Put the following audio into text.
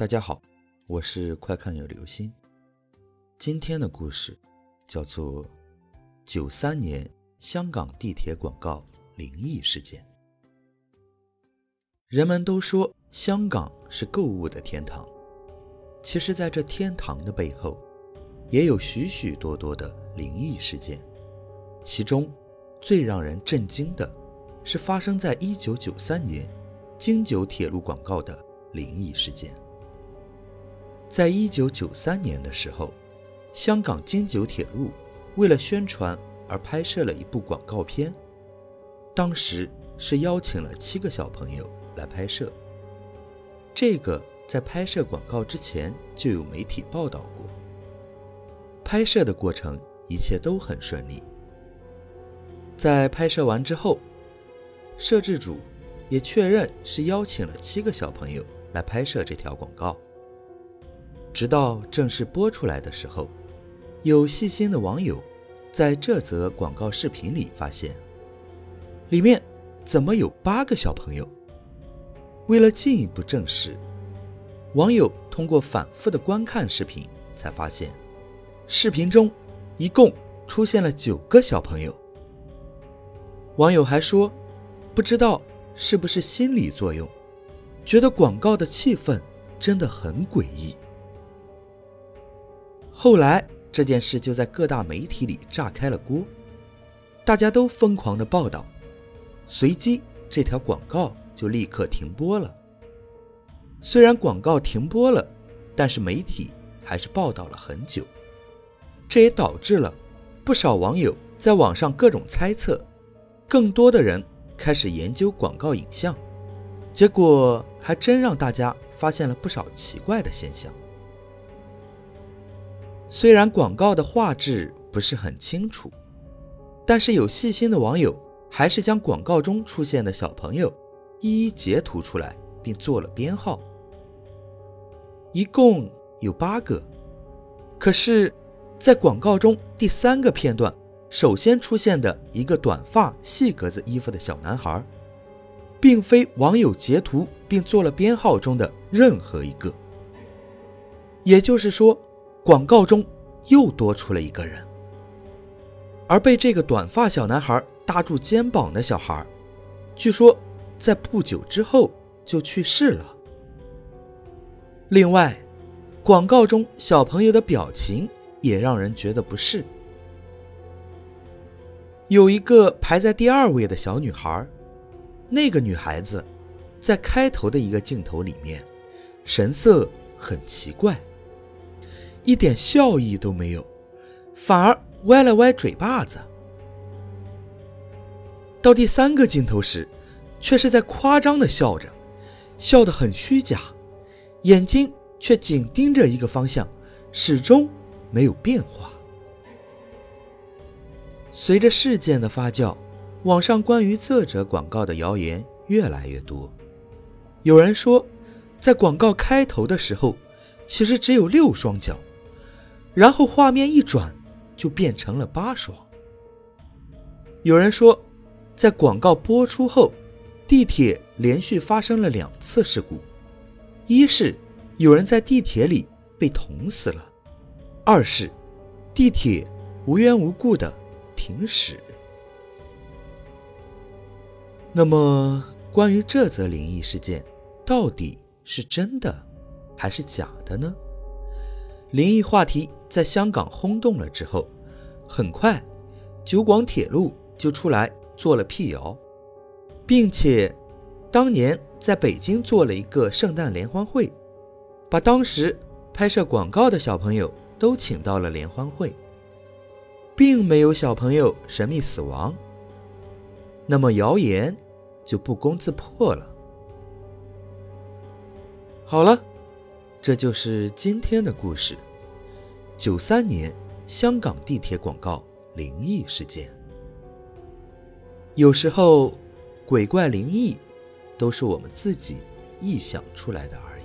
大家好，我是快看有流星。今天的故事叫做《九三年香港地铁广告灵异事件》。人们都说香港是购物的天堂，其实，在这天堂的背后，也有许许多多的灵异事件。其中，最让人震惊的是发生在一九九三年京九铁路广告的灵异事件。在一九九三年的时候，香港京九铁路为了宣传而拍摄了一部广告片。当时是邀请了七个小朋友来拍摄。这个在拍摄广告之前就有媒体报道过。拍摄的过程一切都很顺利。在拍摄完之后，摄制组也确认是邀请了七个小朋友来拍摄这条广告。直到正式播出来的时候，有细心的网友在这则广告视频里发现，里面怎么有八个小朋友？为了进一步证实，网友通过反复的观看视频，才发现，视频中一共出现了九个小朋友。网友还说，不知道是不是心理作用，觉得广告的气氛真的很诡异。后来这件事就在各大媒体里炸开了锅，大家都疯狂的报道，随即这条广告就立刻停播了。虽然广告停播了，但是媒体还是报道了很久，这也导致了不少网友在网上各种猜测，更多的人开始研究广告影像，结果还真让大家发现了不少奇怪的现象。虽然广告的画质不是很清楚，但是有细心的网友还是将广告中出现的小朋友一一截图出来，并做了编号，一共有八个。可是，在广告中第三个片段首先出现的一个短发细格子衣服的小男孩，并非网友截图并做了编号中的任何一个，也就是说。广告中又多出了一个人，而被这个短发小男孩搭住肩膀的小孩，据说在不久之后就去世了。另外，广告中小朋友的表情也让人觉得不适。有一个排在第二位的小女孩，那个女孩子在开头的一个镜头里面，神色很奇怪。一点笑意都没有，反而歪了歪嘴巴子。到第三个镜头时，却是在夸张的笑着，笑得很虚假，眼睛却紧盯着一个方向，始终没有变化。随着事件的发酵，网上关于这则广告的谣言越来越多。有人说，在广告开头的时候，其实只有六双脚。然后画面一转，就变成了八双。有人说，在广告播出后，地铁连续发生了两次事故：一是有人在地铁里被捅死了；二是地铁无缘无故的停驶。那么，关于这则灵异事件，到底是真的还是假的呢？灵异话题在香港轰动了之后，很快，九广铁路就出来做了辟谣，并且当年在北京做了一个圣诞联欢会，把当时拍摄广告的小朋友都请到了联欢会，并没有小朋友神秘死亡。那么谣言就不攻自破了。好了。这就是今天的故事。九三年香港地铁广告灵异事件。有时候，鬼怪灵异都是我们自己臆想出来的而已。